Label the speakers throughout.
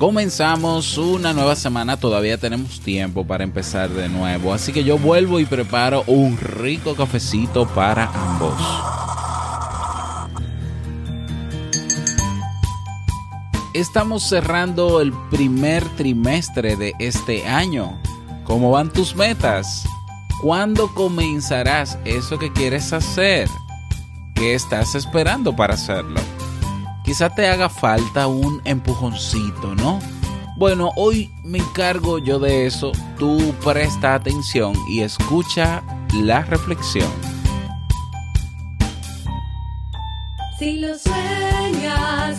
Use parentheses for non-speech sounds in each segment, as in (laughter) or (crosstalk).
Speaker 1: Comenzamos una nueva semana, todavía tenemos tiempo para empezar de nuevo, así que yo vuelvo y preparo un rico cafecito para ambos. Estamos cerrando el primer trimestre de este año. ¿Cómo van tus metas? ¿Cuándo comenzarás eso que quieres hacer? ¿Qué estás esperando para hacerlo? Quizá te haga falta un empujoncito, ¿no? Bueno, hoy me encargo yo de eso. Tú presta atención y escucha la reflexión.
Speaker 2: Si lo sueñas,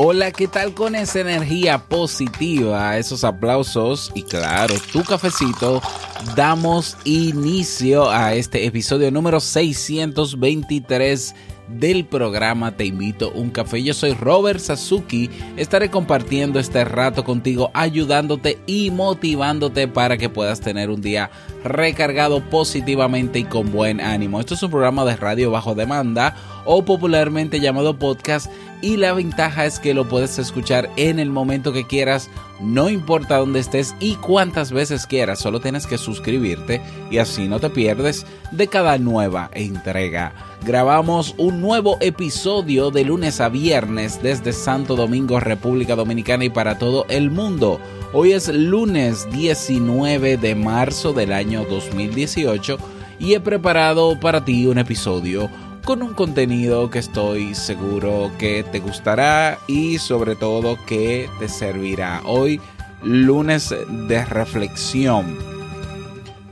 Speaker 1: Hola, ¿qué tal con esa energía positiva, esos aplausos y claro, tu cafecito? Damos inicio a este episodio número 623 del programa Te invito un café. Yo soy Robert Sasuki. Estaré compartiendo este rato contigo, ayudándote y motivándote para que puedas tener un día recargado positivamente y con buen ánimo. Esto es un programa de radio bajo demanda o popularmente llamado podcast y la ventaja es que lo puedes escuchar en el momento que quieras, no importa dónde estés y cuántas veces quieras, solo tienes que suscribirte y así no te pierdes de cada nueva entrega. Grabamos un nuevo episodio de lunes a viernes desde Santo Domingo, República Dominicana y para todo el mundo. Hoy es lunes 19 de marzo del año 2018 y he preparado para ti un episodio con un contenido que estoy seguro que te gustará y sobre todo que te servirá. Hoy lunes de reflexión.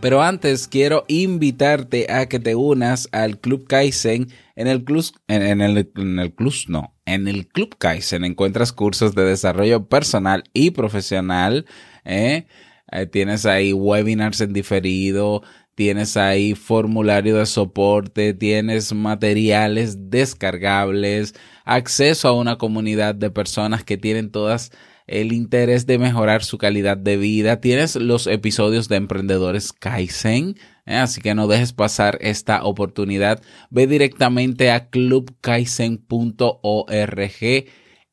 Speaker 1: Pero antes quiero invitarte a que te unas al Club Kaizen. En el club, en, el, en el club, no, en el Club Kaizen encuentras cursos de desarrollo personal y profesional. ¿eh? Eh, tienes ahí webinars en diferido, tienes ahí formulario de soporte, tienes materiales descargables, acceso a una comunidad de personas que tienen todas el interés de mejorar su calidad de vida, tienes los episodios de Emprendedores Kaizen, ¿eh? así que no dejes pasar esta oportunidad, ve directamente a clubkaizen.org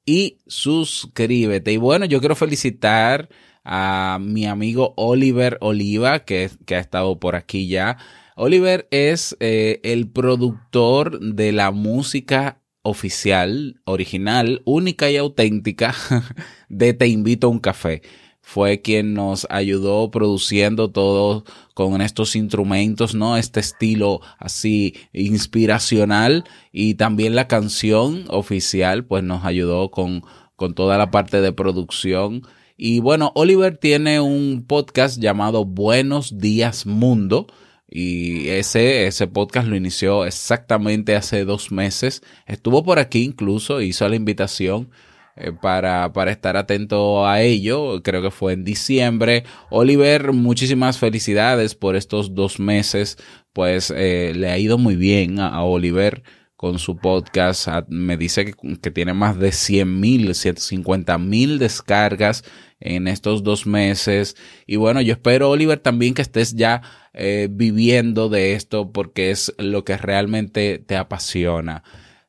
Speaker 1: y suscríbete. Y bueno, yo quiero felicitar a mi amigo Oliver Oliva, que, que ha estado por aquí ya. Oliver es eh, el productor de la música oficial, original, única y auténtica (laughs) de Te invito a un café. Fue quien nos ayudó produciendo todo con estos instrumentos, ¿no? Este estilo así inspiracional y también la canción oficial, pues nos ayudó con, con toda la parte de producción y bueno, Oliver tiene un podcast llamado Buenos Días Mundo. Y ese, ese podcast lo inició exactamente hace dos meses. Estuvo por aquí incluso, hizo la invitación eh, para, para estar atento a ello. Creo que fue en diciembre. Oliver, muchísimas felicidades por estos dos meses. Pues eh, le ha ido muy bien a Oliver con su podcast. Me dice que, tiene más de 100 mil, 150 mil descargas en estos dos meses. Y bueno, yo espero, Oliver, también que estés ya eh, viviendo de esto porque es lo que realmente te apasiona.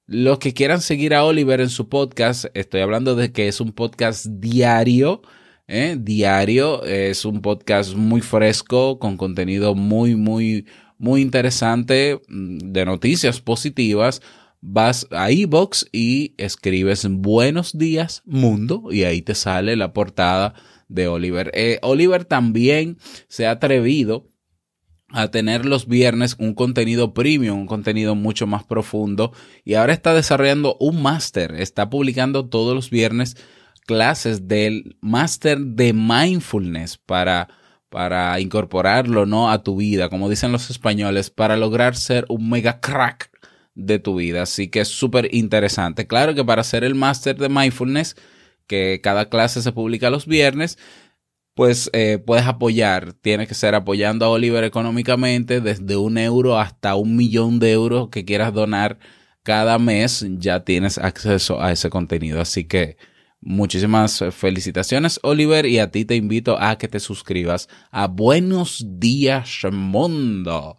Speaker 1: Los que quieran seguir a Oliver en su podcast, estoy hablando de que es un podcast diario. ¿eh? Diario, es un podcast muy fresco, con contenido muy, muy, muy interesante mm, de noticias positivas, vas a iBox y escribes Buenos días mundo y ahí te sale la portada de Oliver. Eh, Oliver también se ha atrevido a tener los viernes un contenido premium, un contenido mucho más profundo y ahora está desarrollando un máster, está publicando todos los viernes clases del máster de mindfulness para para incorporarlo no a tu vida, como dicen los españoles, para lograr ser un mega crack de tu vida. Así que es súper interesante. Claro que para hacer el máster de mindfulness, que cada clase se publica los viernes, pues eh, puedes apoyar. Tienes que ser apoyando a Oliver económicamente desde un euro hasta un millón de euros que quieras donar cada mes. Ya tienes acceso a ese contenido. Así que muchísimas felicitaciones, Oliver. Y a ti te invito a que te suscribas a Buenos Días Mundo.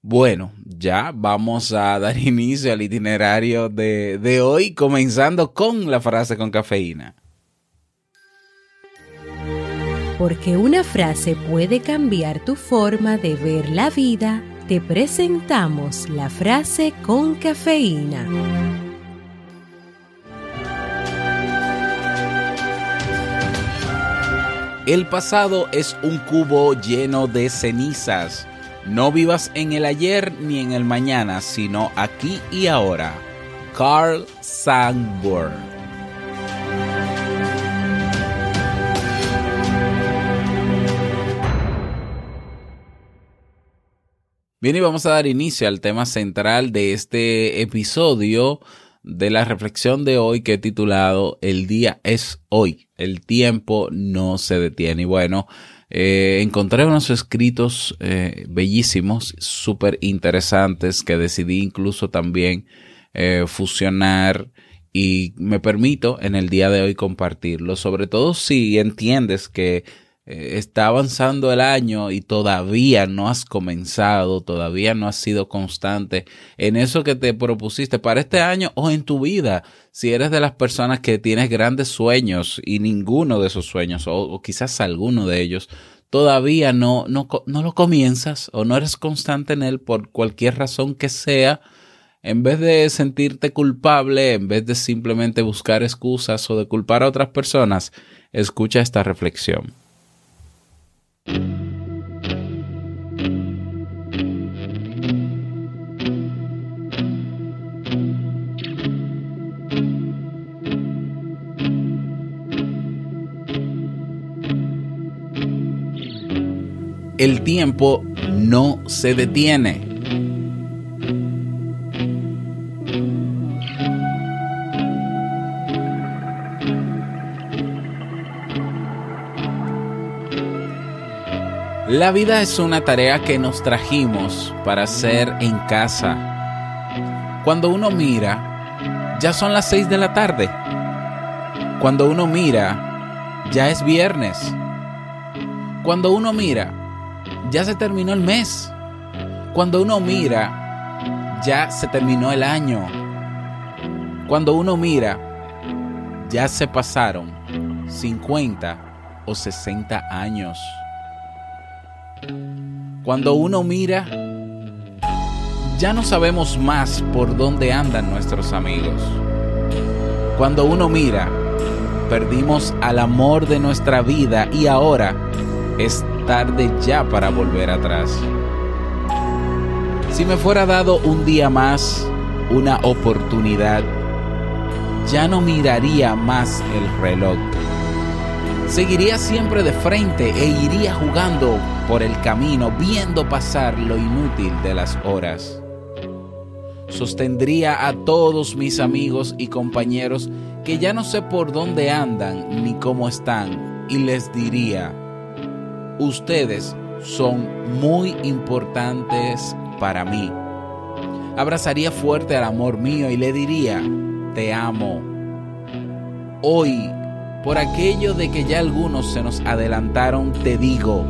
Speaker 1: Bueno, ya vamos a dar (laughs) inicio al itinerario de, de hoy, comenzando con la frase con cafeína.
Speaker 3: Porque una frase puede cambiar tu forma de ver la vida, te presentamos la frase con cafeína.
Speaker 1: El pasado es un cubo lleno de cenizas. No vivas en el ayer ni en el mañana, sino aquí y ahora. Carl Sandburg Bien, y vamos a dar inicio al tema central de este episodio de la reflexión de hoy que he titulado El día es hoy, el tiempo no se detiene. Y bueno, eh, encontré unos escritos eh, bellísimos, súper interesantes, que decidí incluso también eh, fusionar y me permito en el día de hoy compartirlo, sobre todo si entiendes que eh, está avanzando el año y todavía no has comenzado, todavía no has sido constante en eso que te propusiste para este año o en tu vida. Si eres de las personas que tienes grandes sueños y ninguno de esos sueños, o, quizás alguno de ellos, todavía no, no, no lo comienzas o no eres constante en él por cualquier razón que sea, en vez de sentirte culpable, en vez de simplemente buscar excusas o de culpar a otras personas, escucha esta reflexión. El tiempo no se detiene. La vida es una tarea que nos trajimos para hacer en casa. Cuando uno mira, ya son las seis de la tarde. Cuando uno mira, ya es viernes. Cuando uno mira, ya se terminó el mes. Cuando uno mira, ya se terminó el año. Cuando uno mira, ya se pasaron 50 o 60 años. Cuando uno mira, ya no sabemos más por dónde andan nuestros amigos. Cuando uno mira, perdimos al amor de nuestra vida y ahora es tarde ya para volver atrás. Si me fuera dado un día más, una oportunidad, ya no miraría más el reloj. Seguiría siempre de frente e iría jugando por el camino viendo pasar lo inútil de las horas. Sostendría a todos mis amigos y compañeros que ya no sé por dónde andan ni cómo están y les diría, ustedes son muy importantes para mí. Abrazaría fuerte al amor mío y le diría, te amo. Hoy, por aquello de que ya algunos se nos adelantaron, te digo,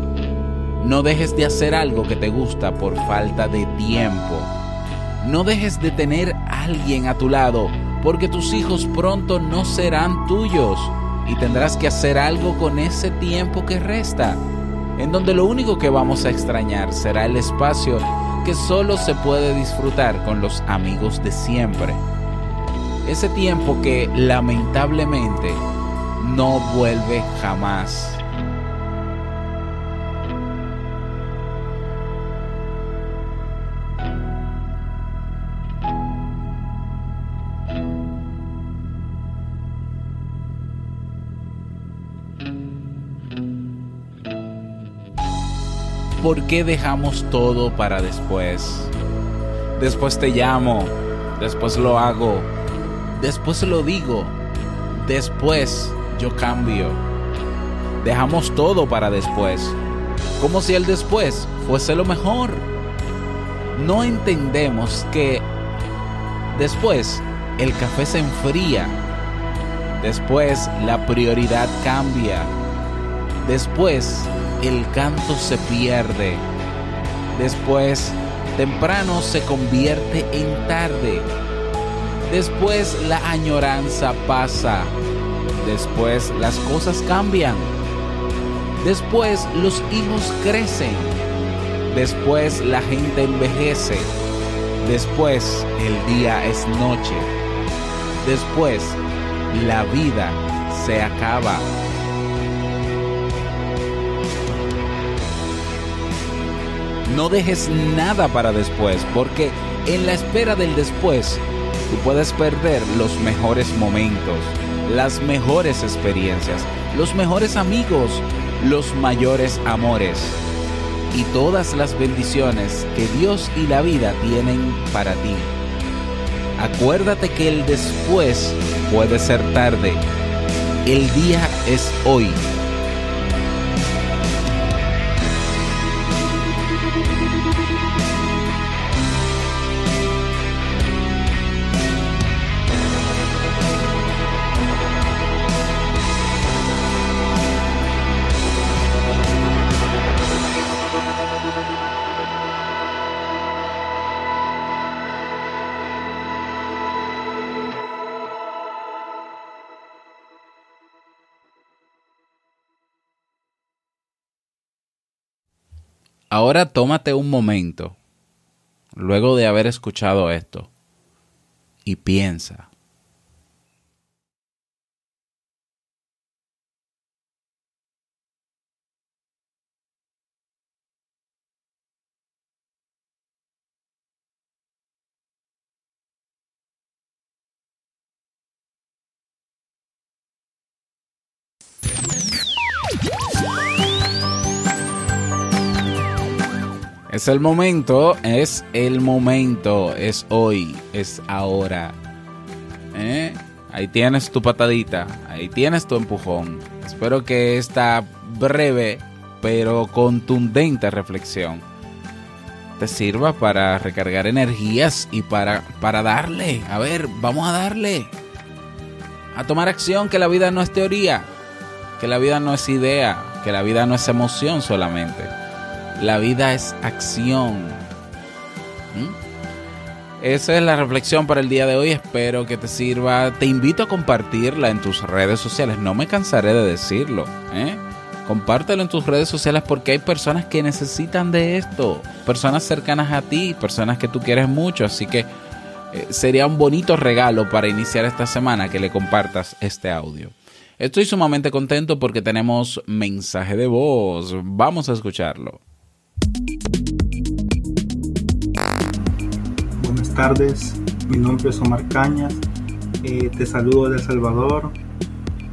Speaker 1: no dejes de hacer algo que te gusta por falta de tiempo. No dejes de tener a alguien a tu lado, porque tus hijos pronto no serán tuyos y tendrás que hacer algo con ese tiempo que resta, en donde lo único que vamos a extrañar será el espacio que solo se puede disfrutar con los amigos de siempre. Ese tiempo que lamentablemente no vuelve jamás ¿Por qué dejamos todo para después? Después te llamo, después lo hago, después lo digo, después yo cambio. Dejamos todo para después, como si el después fuese lo mejor. No entendemos que después el café se enfría, después la prioridad cambia, después el canto se pierde, después temprano se convierte en tarde. Después la añoranza pasa. Después las cosas cambian. Después los hijos crecen. Después la gente envejece. Después el día es noche. Después la vida se acaba. No dejes nada para después, porque en la espera del después, tú puedes perder los mejores momentos, las mejores experiencias, los mejores amigos, los mayores amores y todas las bendiciones que Dios y la vida tienen para ti. Acuérdate que el después puede ser tarde. El día es hoy. Ahora tómate un momento, luego de haber escuchado esto, y piensa. Es el momento, es el momento, es hoy, es ahora. ¿Eh? Ahí tienes tu patadita, ahí tienes tu empujón. Espero que esta breve pero contundente reflexión te sirva para recargar energías y para, para darle. A ver, vamos a darle. A tomar acción, que la vida no es teoría, que la vida no es idea, que la vida no es emoción solamente la vida es acción. ¿Mm? Esa es la reflexión para el día de hoy. Espero que te sirva. Te invito a compartirla en tus redes sociales. No me cansaré de decirlo. ¿eh? Compártelo en tus redes sociales porque hay personas que necesitan de esto. Personas cercanas a ti, personas que tú quieres mucho. Así que eh, sería un bonito regalo para iniciar esta semana que le compartas este audio. Estoy sumamente contento porque tenemos mensaje de voz. Vamos a escucharlo.
Speaker 4: Tardes, mi nombre es Omar Cañas, eh, te saludo de El Salvador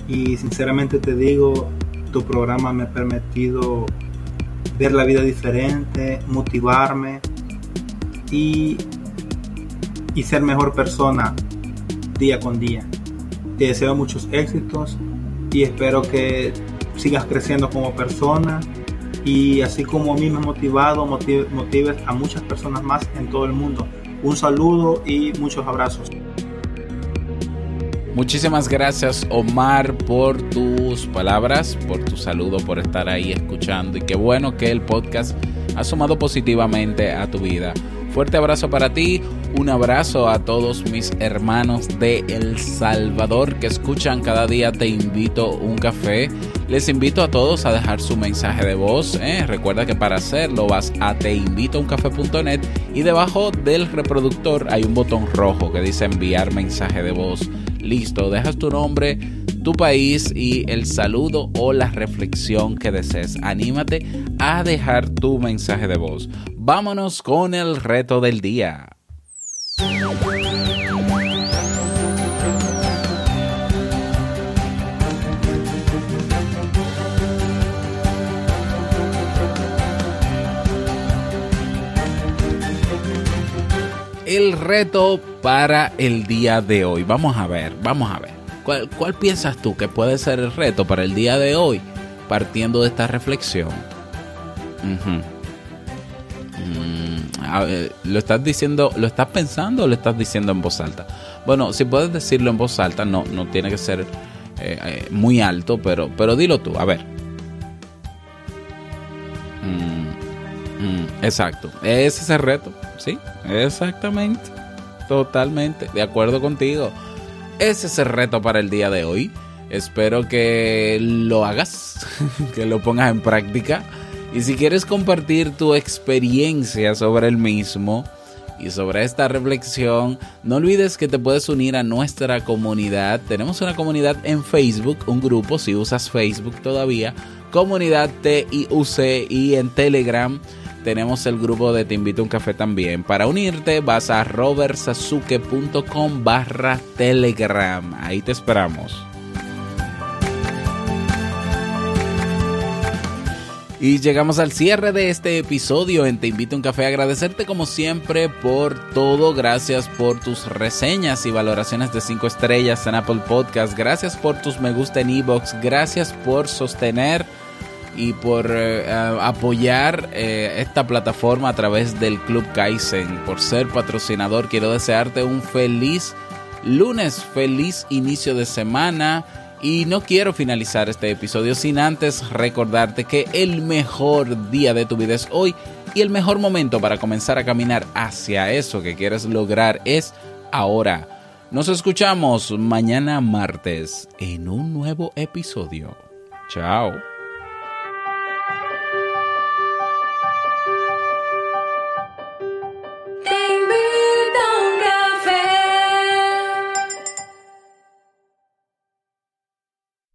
Speaker 4: y sinceramente te digo, tu programa me ha permitido ver la vida diferente, motivarme y, y ser mejor persona día con día. Te deseo muchos éxitos y espero que sigas creciendo como persona y así como a mí me ha motivado, motives a muchas personas más en todo el mundo. Un saludo y muchos abrazos.
Speaker 1: Muchísimas gracias Omar por tus palabras, por tu saludo, por estar ahí escuchando y qué bueno que el podcast ha sumado positivamente a tu vida. Fuerte abrazo para ti, un abrazo a todos mis hermanos de El Salvador que escuchan cada día Te invito un café. Les invito a todos a dejar su mensaje de voz. ¿eh? Recuerda que para hacerlo vas a teinvitouncafé.net y debajo del reproductor hay un botón rojo que dice enviar mensaje de voz. Listo, dejas tu nombre, tu país y el saludo o la reflexión que desees. Anímate a dejar tu mensaje de voz. Vámonos con el reto del día. El reto para el día de hoy. Vamos a ver, vamos a ver. ¿Cuál, cuál piensas tú que puede ser el reto para el día de hoy? Partiendo de esta reflexión. Mm, ¿Lo estás diciendo, lo estás pensando o lo estás diciendo en voz alta? Bueno, si puedes decirlo en voz alta, no, no tiene que ser eh, eh, muy alto, pero, pero dilo tú, a ver. Exacto, ese es el reto, sí, exactamente, totalmente, de acuerdo contigo. Ese es el reto para el día de hoy. Espero que lo hagas, (laughs) que lo pongas en práctica. Y si quieres compartir tu experiencia sobre el mismo y sobre esta reflexión, no olvides que te puedes unir a nuestra comunidad. Tenemos una comunidad en Facebook, un grupo, si usas Facebook todavía, comunidad TIUC y en Telegram tenemos el grupo de Te invito a un café también. Para unirte vas a robertsasuke.com barra Telegram. Ahí te esperamos. Y llegamos al cierre de este episodio en Te Invito a un Café. Agradecerte como siempre por todo. Gracias por tus reseñas y valoraciones de 5 estrellas en Apple Podcast. Gracias por tus me gusta en Ebox. Gracias por sostener y por eh, apoyar eh, esta plataforma a través del Club Kaizen. Por ser patrocinador, quiero desearte un feliz lunes, feliz inicio de semana. Y no quiero finalizar este episodio sin antes recordarte que el mejor día de tu vida es hoy y el mejor momento para comenzar a caminar hacia eso que quieres lograr es ahora. Nos escuchamos mañana martes en un nuevo episodio. Chao.